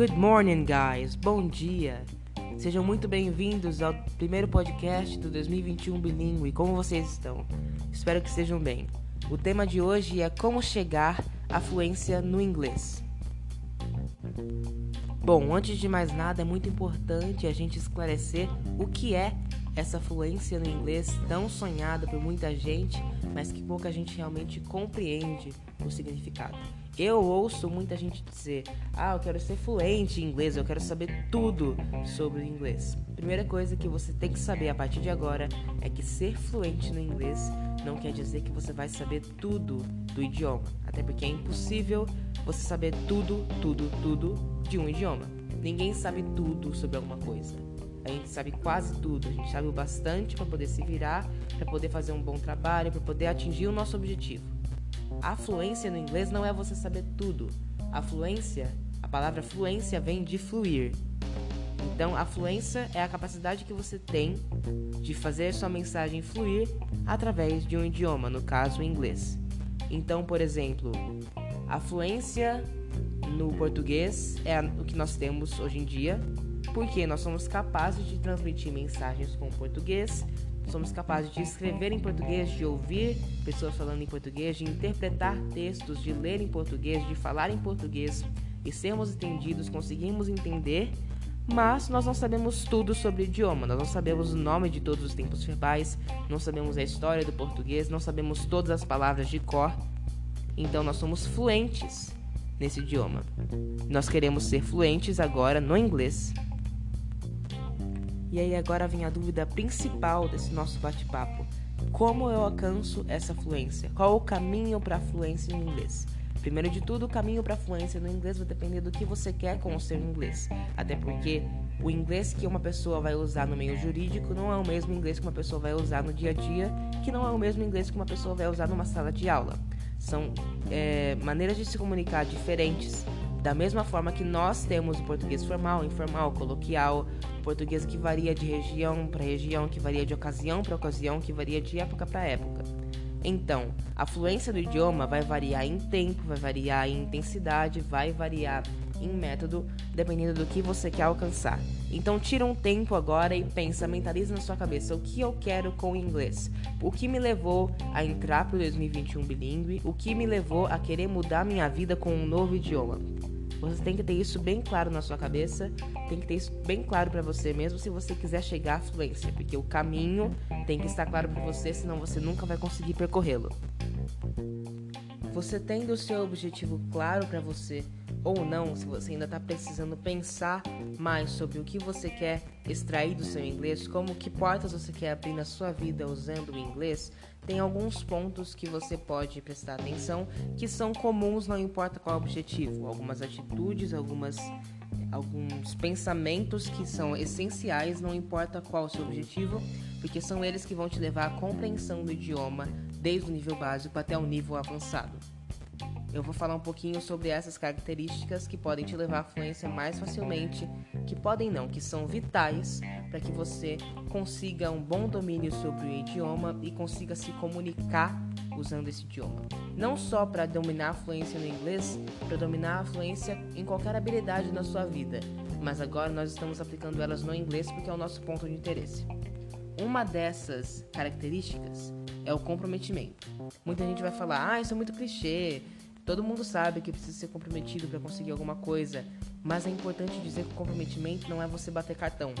Good morning, guys. Bom dia. Sejam muito bem-vindos ao primeiro podcast do 2021 bilíngue. Como vocês estão? Espero que estejam bem. O tema de hoje é como chegar à fluência no inglês. Bom, antes de mais nada, é muito importante a gente esclarecer o que é essa fluência no inglês tão sonhada por muita gente, mas que pouca gente realmente compreende o significado. Eu ouço muita gente dizer: Ah, eu quero ser fluente em inglês, eu quero saber tudo sobre o inglês. Primeira coisa que você tem que saber a partir de agora é que ser fluente no inglês não quer dizer que você vai saber tudo do idioma, até porque é impossível você saber tudo, tudo, tudo de um idioma. Ninguém sabe tudo sobre alguma coisa. A gente sabe quase tudo, a gente sabe o bastante para poder se virar, para poder fazer um bom trabalho, para poder atingir o nosso objetivo. A fluência no inglês não é você saber tudo. A fluência, a palavra fluência vem de fluir. Então, a fluência é a capacidade que você tem de fazer sua mensagem fluir através de um idioma, no caso, o inglês. Então, por exemplo, a fluência no português é o que nós temos hoje em dia, porque nós somos capazes de transmitir mensagens com o português, somos capazes de escrever em português, de ouvir pessoas falando em português, de interpretar textos, de ler em português, de falar em português e sermos entendidos, conseguimos entender, mas nós não sabemos tudo sobre o idioma, nós não sabemos o nome de todos os tempos verbais, não sabemos a história do português, não sabemos todas as palavras de cor, então nós somos fluentes nesse idioma. Nós queremos ser fluentes agora no inglês. E aí agora vem a dúvida principal desse nosso bate-papo. Como eu alcanço essa fluência? Qual o caminho para a fluência no inglês? Primeiro de tudo, o caminho para a fluência no inglês vai depender do que você quer com o seu inglês. Até porque o inglês que uma pessoa vai usar no meio jurídico não é o mesmo inglês que uma pessoa vai usar no dia a dia, que não é o mesmo inglês que uma pessoa vai usar numa sala de aula. São é, maneiras de se comunicar diferentes. Da mesma forma que nós temos o português formal, informal, coloquial, português que varia de região para região, que varia de ocasião para ocasião, que varia de época para época. Então, a fluência do idioma vai variar em tempo, vai variar em intensidade, vai variar em método, dependendo do que você quer alcançar. Então, tira um tempo agora e pensa, mentaliza na sua cabeça o que eu quero com o inglês. O que me levou a entrar para o 2021 bilíngue, o que me levou a querer mudar minha vida com um novo idioma. Você tem que ter isso bem claro na sua cabeça, tem que ter isso bem claro para você mesmo se você quiser chegar à fluência, porque o caminho tem que estar claro para você, senão você nunca vai conseguir percorrê-lo. Você tendo o seu objetivo claro para você ou não, se você ainda está precisando pensar mais sobre o que você quer extrair do seu inglês, como que portas você quer abrir na sua vida usando o inglês, tem alguns pontos que você pode prestar atenção que são comuns, não importa qual o objetivo. Algumas atitudes, algumas alguns pensamentos que são essenciais, não importa qual o seu objetivo, porque são eles que vão te levar à compreensão do idioma desde o nível básico até o nível avançado. Eu vou falar um pouquinho sobre essas características que podem te levar à fluência mais facilmente, que podem não, que são vitais para que você consiga um bom domínio sobre o idioma e consiga se comunicar usando esse idioma. Não só para dominar a fluência no inglês, para dominar a fluência em qualquer habilidade na sua vida, mas agora nós estamos aplicando elas no inglês porque é o nosso ponto de interesse. Uma dessas características é o comprometimento. Muita gente vai falar: "Ah, isso é muito clichê. Todo mundo sabe que precisa ser comprometido para conseguir alguma coisa, mas é importante dizer que o comprometimento não é você bater cartão.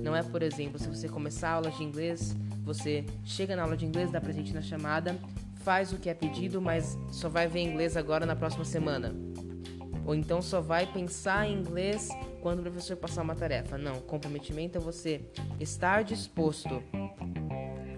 Não é, por exemplo, se você começar a aula de inglês, você chega na aula de inglês, dá presente na chamada, faz o que é pedido, mas só vai ver inglês agora na próxima semana. Ou então só vai pensar em inglês quando o professor passar uma tarefa. Não, comprometimento é você estar disposto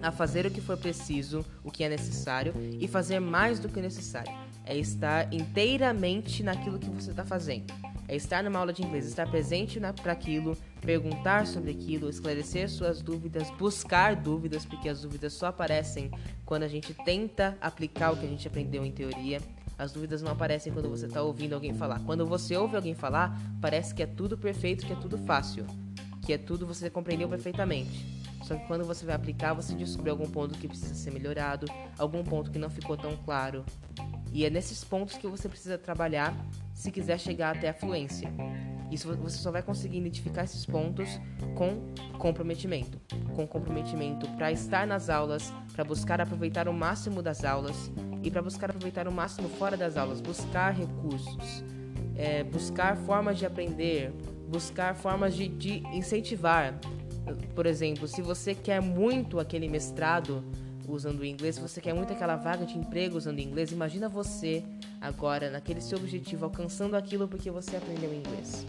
a fazer o que for preciso, o que é necessário e fazer mais do que necessário. É estar inteiramente naquilo que você está fazendo. É estar numa aula de inglês, estar presente para aquilo, perguntar sobre aquilo, esclarecer suas dúvidas, buscar dúvidas, porque as dúvidas só aparecem quando a gente tenta aplicar o que a gente aprendeu em teoria. As dúvidas não aparecem quando você está ouvindo alguém falar. Quando você ouve alguém falar, parece que é tudo perfeito, que é tudo fácil, que é tudo você compreendeu perfeitamente. Só que quando você vai aplicar, você descobre algum ponto que precisa ser melhorado, algum ponto que não ficou tão claro. E é nesses pontos que você precisa trabalhar se quiser chegar até a fluência. Isso você só vai conseguir identificar esses pontos com comprometimento. Com comprometimento para estar nas aulas, para buscar aproveitar o máximo das aulas e para buscar aproveitar o máximo fora das aulas, buscar recursos, é, buscar formas de aprender, buscar formas de, de incentivar. Por exemplo, se você quer muito aquele mestrado usando inglês, se você quer muito aquela vaga de emprego usando inglês, imagina você agora naquele seu objetivo alcançando aquilo porque você aprendeu inglês.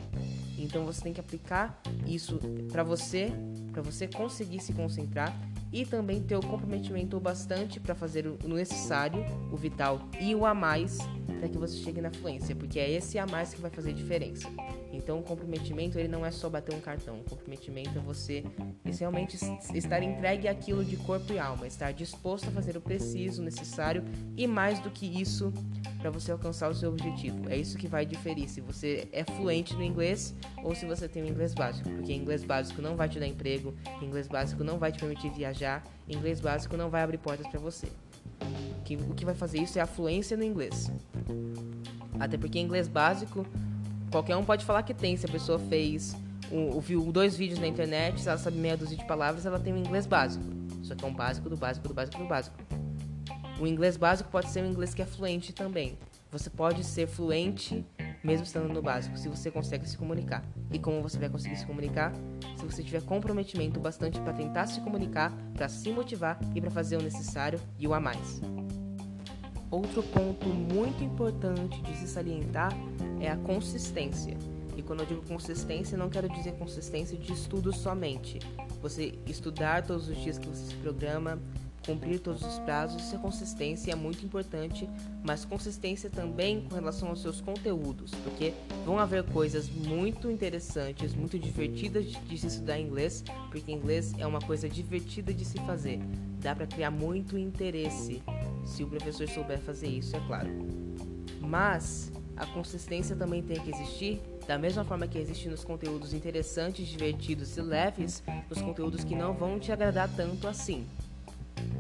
Então você tem que aplicar isso para você, para você conseguir se concentrar e também ter o comprometimento bastante para fazer o necessário, o vital e o a mais para que você chegue na fluência, porque é esse a mais que vai fazer diferença. Então, o comprometimento ele não é só bater um cartão. O comprometimento é você realmente estar entregue àquilo de corpo e alma, estar disposto a fazer o preciso, necessário e mais do que isso para você alcançar o seu objetivo. É isso que vai diferir se você é fluente no inglês ou se você tem o inglês básico, porque inglês básico não vai te dar emprego, inglês básico não vai te permitir viajar, inglês básico não vai abrir portas para você. O que vai fazer isso é a fluência no inglês. Até porque inglês básico qualquer um pode falar que tem. Se a pessoa fez um, viu dois vídeos na internet, se ela sabe meia dúzia de palavras, ela tem um inglês básico. Só que é um básico do básico do básico do básico. O inglês básico pode ser um inglês que é fluente também. Você pode ser fluente mesmo estando no básico, se você consegue se comunicar. E como você vai conseguir se comunicar? Se você tiver comprometimento bastante para tentar se comunicar, para se motivar e para fazer o necessário e o a mais. Outro ponto muito importante de se salientar é a consistência. E quando eu digo consistência, não quero dizer consistência de estudo somente. Você estudar todos os dias que você se programa, cumprir todos os prazos, isso é consistência é muito importante, mas consistência também com relação aos seus conteúdos, porque vão haver coisas muito interessantes, muito divertidas de, de se estudar inglês, porque inglês é uma coisa divertida de se fazer. Dá para criar muito interesse se o professor souber fazer isso, é claro. Mas a consistência também tem que existir, da mesma forma que existe nos conteúdos interessantes, divertidos e leves, nos conteúdos que não vão te agradar tanto assim.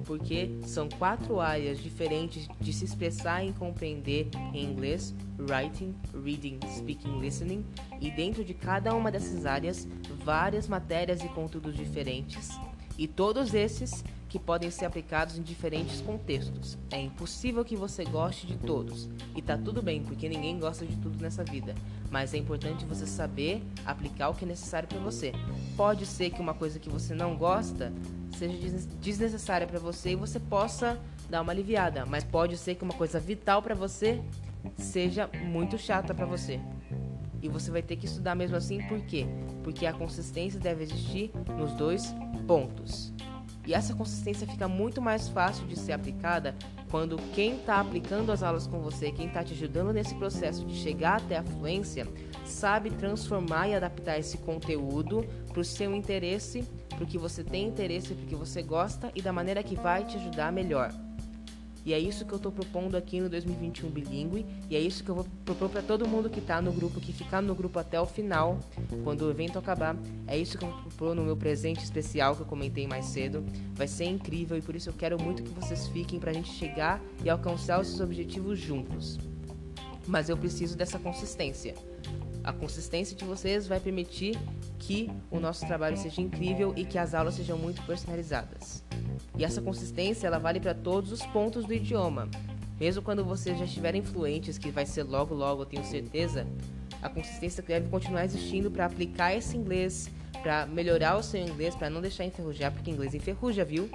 Porque são quatro áreas diferentes de se expressar e compreender em inglês: writing, reading, speaking, listening, e dentro de cada uma dessas áreas, várias matérias e conteúdos diferentes. E todos esses que podem ser aplicados em diferentes contextos. É impossível que você goste de todos, e tá tudo bem, porque ninguém gosta de tudo nessa vida, mas é importante você saber aplicar o que é necessário para você. Pode ser que uma coisa que você não gosta seja desnecessária para você e você possa dar uma aliviada, mas pode ser que uma coisa vital para você seja muito chata para você. E você vai ter que estudar mesmo assim, por quê? Porque a consistência deve existir nos dois pontos. E essa consistência fica muito mais fácil de ser aplicada quando quem está aplicando as aulas com você, quem está te ajudando nesse processo de chegar até a fluência, sabe transformar e adaptar esse conteúdo para o seu interesse, para o que você tem interesse, para o que você gosta e da maneira que vai te ajudar melhor. E é isso que eu estou propondo aqui no 2021 Bilingue. E é isso que eu vou propor para todo mundo que está no grupo, que ficar no grupo até o final, quando o evento acabar. É isso que eu vou propor no meu presente especial que eu comentei mais cedo. Vai ser incrível e por isso eu quero muito que vocês fiquem para a gente chegar e alcançar os seus objetivos juntos. Mas eu preciso dessa consistência. A consistência de vocês vai permitir que o nosso trabalho seja incrível e que as aulas sejam muito personalizadas. E essa consistência ela vale para todos os pontos do idioma. Mesmo quando vocês já estiverem fluentes, que vai ser logo logo, eu tenho certeza, a consistência deve continuar existindo para aplicar esse inglês, para melhorar o seu inglês, para não deixar enferrujar, porque inglês enferruja, viu?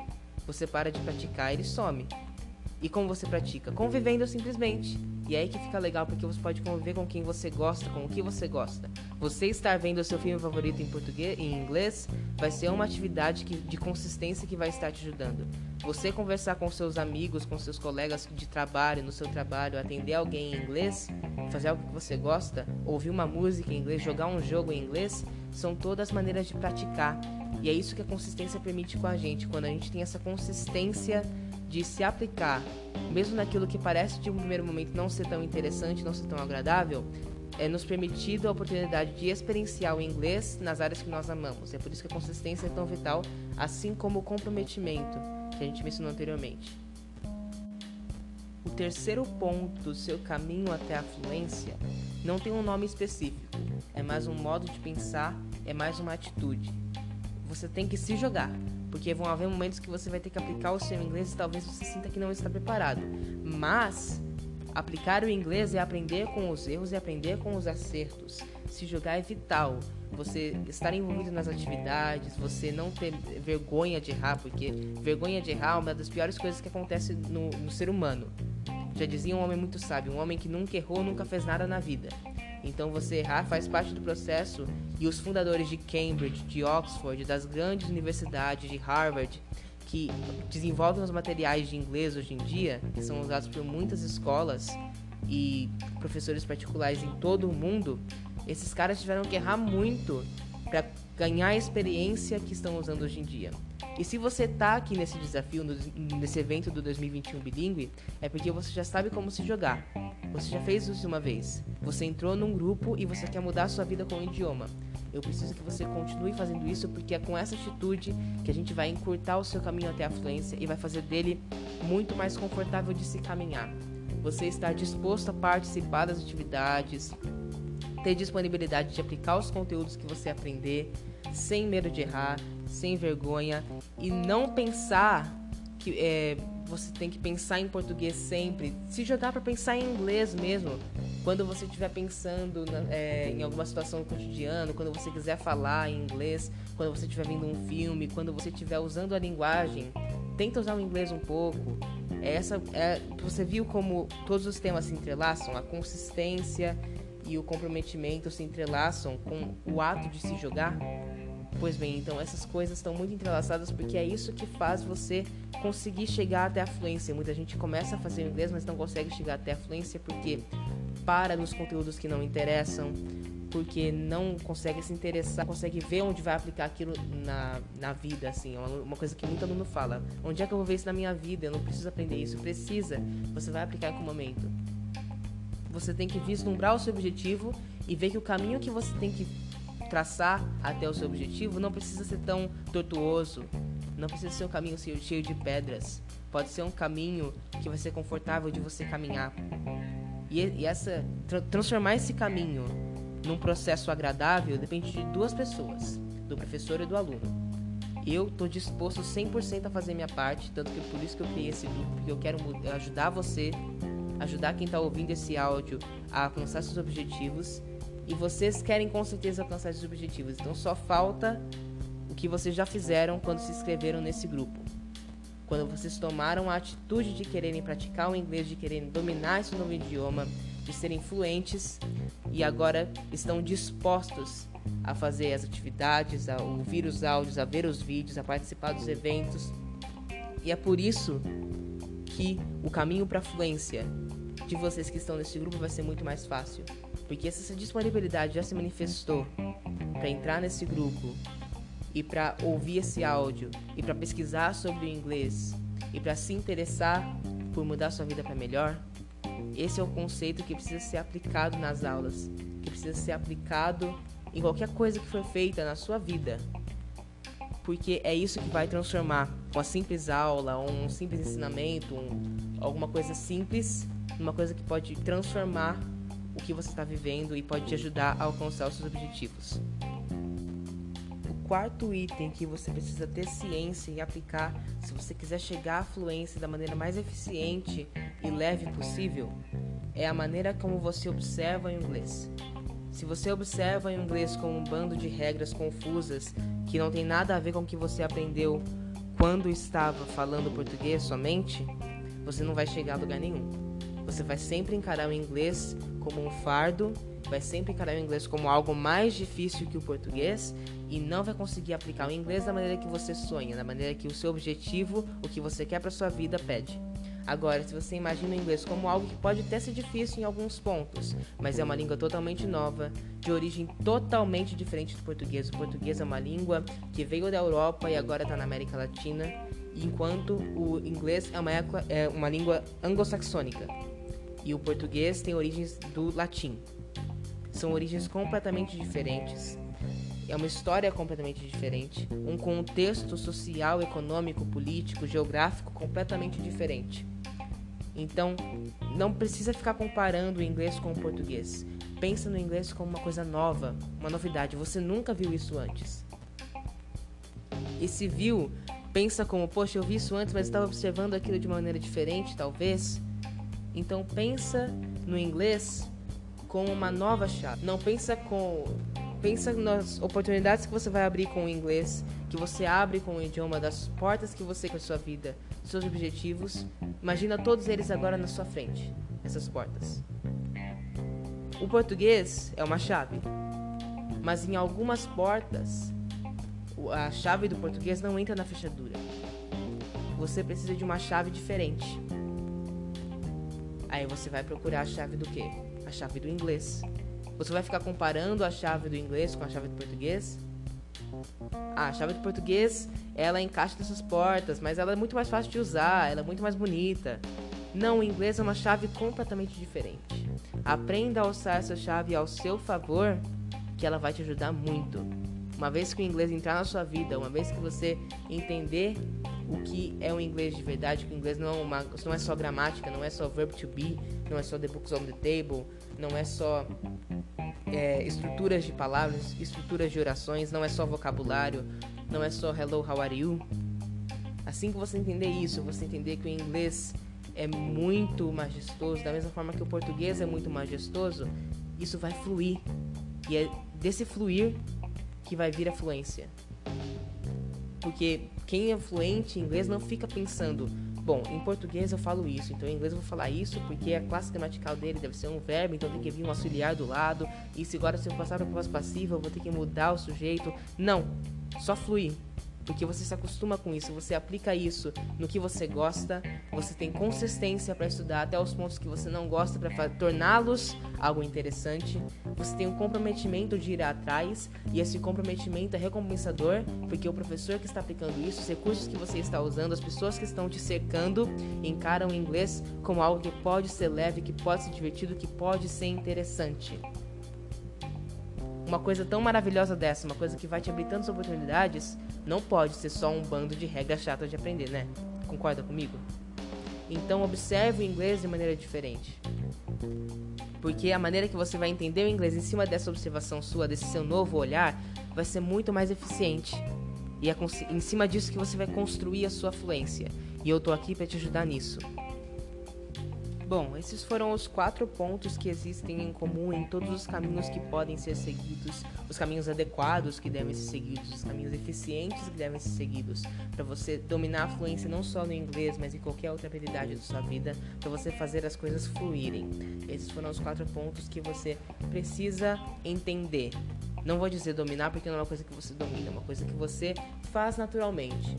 Você para de praticar, ele some. E como você pratica? Convivendo simplesmente. E é aí que fica legal porque você pode conviver com quem você gosta, com o que você gosta. Você estar vendo o seu filme favorito em português, em inglês, vai ser uma atividade que, de consistência que vai estar te ajudando. Você conversar com seus amigos, com seus colegas de trabalho, no seu trabalho, atender alguém em inglês, fazer algo que você gosta, ouvir uma música em inglês, jogar um jogo em inglês, são todas maneiras de praticar. E é isso que a consistência permite com a gente, quando a gente tem essa consistência de se aplicar, mesmo naquilo que parece de um primeiro momento não ser tão interessante, não ser tão agradável, é nos permitido a oportunidade de experienciar o inglês nas áreas que nós amamos. É por isso que a consistência é tão vital, assim como o comprometimento que a gente mencionou anteriormente. O terceiro ponto do seu caminho até a fluência não tem um nome específico, é mais um modo de pensar, é mais uma atitude. Você tem que se jogar, porque vão haver momentos que você vai ter que aplicar o seu inglês e talvez você sinta que não está preparado. Mas aplicar o inglês é aprender com os erros e aprender com os acertos. Se jogar é vital. Você estar envolvido nas atividades, você não ter vergonha de errar, porque vergonha de errar é uma das piores coisas que acontece no, no ser humano. Já dizia um homem muito sábio: um homem que nunca errou nunca fez nada na vida. Então você errar faz parte do processo. E os fundadores de Cambridge, de Oxford, das grandes universidades de Harvard, que desenvolvem os materiais de inglês hoje em dia, que são usados por muitas escolas e professores particulares em todo o mundo, esses caras tiveram que errar muito para ganhar a experiência que estão usando hoje em dia. E se você tá aqui nesse desafio, nesse evento do 2021 bilíngue, é porque você já sabe como se jogar. Você já fez isso uma vez. Você entrou num grupo e você quer mudar a sua vida com o idioma. Eu preciso que você continue fazendo isso porque é com essa atitude que a gente vai encurtar o seu caminho até a fluência e vai fazer dele muito mais confortável de se caminhar. Você estar disposto a participar das atividades, ter disponibilidade de aplicar os conteúdos que você aprender, sem medo de errar, sem vergonha e não pensar que é, você tem que pensar em português sempre, se jogar para pensar em inglês mesmo. Quando você estiver pensando na, é, em alguma situação cotidiana, quando você quiser falar em inglês, quando você estiver vendo um filme, quando você estiver usando a linguagem, tenta usar o inglês um pouco. Essa, é, você viu como todos os temas se entrelaçam? A consistência e o comprometimento se entrelaçam com o ato de se jogar? Pois bem, então essas coisas estão muito entrelaçadas porque é isso que faz você conseguir chegar até a fluência. Muita gente começa a fazer inglês, mas não consegue chegar até a fluência porque para nos conteúdos que não interessam, porque não consegue se interessar, consegue ver onde vai aplicar aquilo na, na vida, assim. É uma, uma coisa que muito aluno fala. Onde é que eu vou ver isso na minha vida? Eu não preciso aprender isso. Precisa. Você vai aplicar em algum momento. Você tem que vislumbrar o seu objetivo e ver que o caminho que você tem que traçar até o seu objetivo não precisa ser tão tortuoso, não precisa ser um caminho cheio de pedras. Pode ser um caminho que vai ser confortável de você caminhar. E, e essa tra transformar esse caminho num processo agradável depende de duas pessoas, do professor e do aluno. Eu estou disposto 100% a fazer minha parte, tanto que por isso que eu criei esse grupo, porque eu quero ajudar você, ajudar quem está ouvindo esse áudio a alcançar seus objetivos e vocês querem com certeza alcançar esses objetivos. Então só falta o que vocês já fizeram quando se inscreveram nesse grupo. Quando vocês tomaram a atitude de quererem praticar o inglês, de quererem dominar esse novo idioma, de serem fluentes e agora estão dispostos a fazer as atividades, a ouvir os áudios, a ver os vídeos, a participar dos eventos. E é por isso que o caminho para a fluência de vocês que estão nesse grupo vai ser muito mais fácil. Porque se essa disponibilidade já se manifestou para entrar nesse grupo e para ouvir esse áudio e para pesquisar sobre o inglês e para se interessar por mudar sua vida para melhor, esse é o conceito que precisa ser aplicado nas aulas, que precisa ser aplicado em qualquer coisa que for feita na sua vida. Porque é isso que vai transformar uma simples aula, um simples ensinamento, um, alguma coisa simples numa coisa que pode transformar o que você está vivendo e pode te ajudar a alcançar os seus objetivos. O quarto item que você precisa ter ciência e aplicar se você quiser chegar à fluência da maneira mais eficiente e leve possível é a maneira como você observa o inglês. Se você observa o inglês como um bando de regras confusas que não tem nada a ver com o que você aprendeu quando estava falando português somente, você não vai chegar a lugar nenhum. Você vai sempre encarar o inglês como um fardo, vai sempre encarar o inglês como algo mais difícil que o português e não vai conseguir aplicar o inglês da maneira que você sonha, da maneira que o seu objetivo, o que você quer para sua vida pede. Agora, se você imagina o inglês como algo que pode até ser difícil em alguns pontos, mas é uma língua totalmente nova, de origem totalmente diferente do português. O português é uma língua que veio da Europa e agora está na América Latina, enquanto o inglês é uma, é uma língua anglo-saxônica e o português tem origens do latim. São origens completamente diferentes. É uma história completamente diferente, um contexto social, econômico, político, geográfico completamente diferente. Então, não precisa ficar comparando o inglês com o português. Pensa no inglês como uma coisa nova, uma novidade. Você nunca viu isso antes. E se viu, pensa como, poxa, eu vi isso antes, mas estava observando aquilo de maneira diferente, talvez. Então pensa no inglês como uma nova chave. Não pensa com pensa nas oportunidades que você vai abrir com o inglês, que você abre com o idioma, das portas que você com a sua vida, seus objetivos. Imagina todos eles agora na sua frente, essas portas. O português é uma chave, mas em algumas portas a chave do português não entra na fechadura. Você precisa de uma chave diferente. Aí você vai procurar a chave do quê? A chave do inglês. Você vai ficar comparando a chave do inglês com a chave do português? Ah, a chave do português, ela encaixa nessas portas, mas ela é muito mais fácil de usar, ela é muito mais bonita. Não, o inglês é uma chave completamente diferente. Aprenda a usar essa chave ao seu favor, que ela vai te ajudar muito. Uma vez que o inglês entrar na sua vida, uma vez que você entender o que é o inglês de verdade, que o inglês não é, uma, não é só gramática, não é só verb to be, não é só the books on the table, não é só é, estruturas de palavras, estruturas de orações, não é só vocabulário, não é só hello, how are you. Assim que você entender isso, você entender que o inglês é muito majestoso, da mesma forma que o português é muito majestoso, isso vai fluir. E é desse fluir que vai vir a fluência. Porque quem é fluente em inglês não fica pensando, bom, em português eu falo isso, então em inglês eu vou falar isso porque a classe gramatical dele deve ser um verbo, então tem que vir um auxiliar do lado, e se agora se eu passar para a passiva eu vou ter que mudar o sujeito. Não, só fluir porque você se acostuma com isso, você aplica isso no que você gosta, você tem consistência para estudar até os pontos que você não gosta para torná-los algo interessante, você tem um comprometimento de ir atrás e esse comprometimento é recompensador, porque o professor que está aplicando isso, os recursos que você está usando, as pessoas que estão te cercando, encaram o inglês como algo que pode ser leve, que pode ser divertido, que pode ser interessante uma coisa tão maravilhosa dessa, uma coisa que vai te abrir tantas oportunidades, não pode ser só um bando de regras chatas de aprender, né? Concorda comigo? Então observe o inglês de maneira diferente. Porque a maneira que você vai entender o inglês em cima dessa observação sua, desse seu novo olhar, vai ser muito mais eficiente. E é em cima disso que você vai construir a sua fluência. E eu tô aqui para te ajudar nisso. Bom, esses foram os quatro pontos que existem em comum em todos os caminhos que podem ser seguidos, os caminhos adequados que devem ser seguidos, os caminhos eficientes que devem ser seguidos, para você dominar a fluência não só no inglês, mas em qualquer outra habilidade da sua vida, para você fazer as coisas fluírem. Esses foram os quatro pontos que você precisa entender. Não vou dizer dominar porque não é uma coisa que você domina, é uma coisa que você faz naturalmente.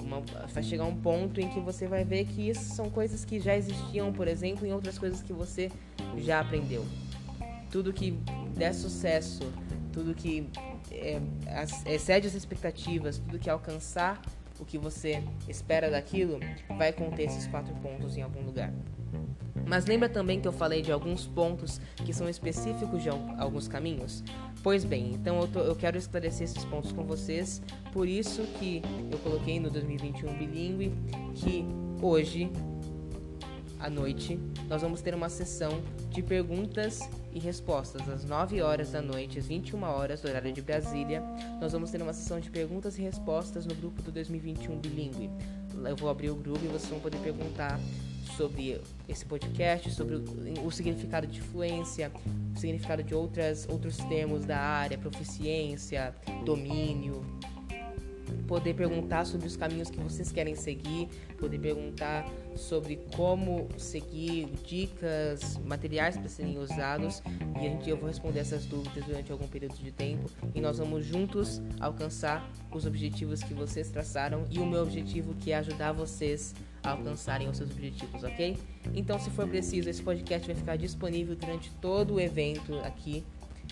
Uma, vai chegar um ponto em que você vai ver que isso são coisas que já existiam, por exemplo, em outras coisas que você já aprendeu. Tudo que der sucesso, tudo que é, excede as expectativas, tudo que alcançar o que você espera daquilo, vai conter esses quatro pontos em algum lugar. Mas lembra também que eu falei de alguns pontos que são específicos de alguns caminhos? Pois bem, então eu, tô, eu quero esclarecer esses pontos com vocês, por isso que eu coloquei no 2021 bilíngue que hoje à noite nós vamos ter uma sessão de perguntas e respostas às 9 horas da noite, às 21 horas do horário de Brasília. Nós vamos ter uma sessão de perguntas e respostas no grupo do 2021 bilíngue. Eu vou abrir o grupo e vocês vão poder perguntar sobre esse podcast, sobre o, o, significado de fluência, o significado de outras, outros termos da área, proficiência, domínio, poder perguntar sobre os caminhos que vocês querem seguir, poder perguntar sobre como seguir, dicas, materiais para serem usados e a gente, eu vou responder essas dúvidas durante algum período de tempo e nós vamos juntos alcançar os objetivos que vocês traçaram e o meu objetivo que é ajudar vocês a alcançarem os seus objetivos, ok? Então, se for preciso, esse podcast vai ficar disponível durante todo o evento aqui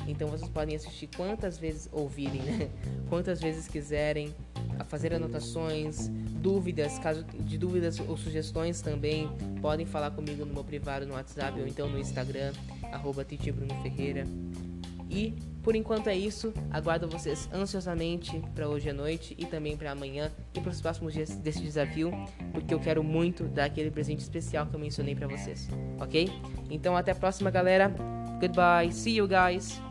então vocês podem assistir quantas vezes ouvirem, né? Quantas vezes quiserem, fazer anotações, dúvidas, caso de dúvidas ou sugestões também, podem falar comigo no meu privado no WhatsApp ou então no Instagram, arroba Ferreira. E por enquanto é isso. Aguardo vocês ansiosamente para hoje à noite e também para amanhã e para os próximos dias desse desafio, porque eu quero muito dar aquele presente especial que eu mencionei para vocês, ok? Então até a próxima, galera. Goodbye. See you guys.